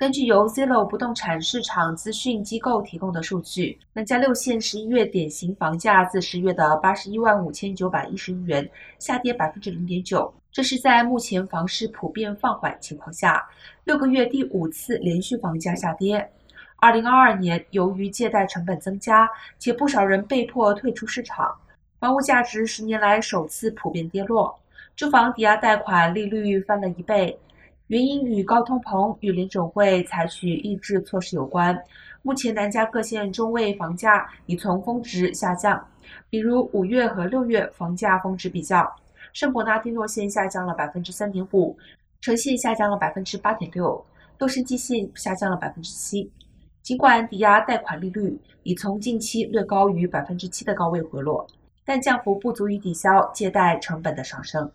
根据由 Zillow 不动产市场资讯机构提供的数据，南加六县十一月典型房价自十月的八十一万五千九百一十一元下跌百分之零点九，这是在目前房市普遍放缓情况下，六个月第五次连续房价下跌。二零二二年，由于借贷成本增加，且不少人被迫退出市场，房屋价值十年来首次普遍跌落，住房抵押贷款利率翻了一倍。原因与高通膨与联准会采取抑制措施有关。目前南加各县中位房价已从峰值下降，比如五月和六月房价峰值比较，圣伯纳蒂诺县下降了百分之三点五，城县下降了百分之八点六，洛杉矶县下降了百分之七。尽管抵押贷款利率已从近期略高于百分之七的高位回落，但降幅不足以抵消借贷成本的上升。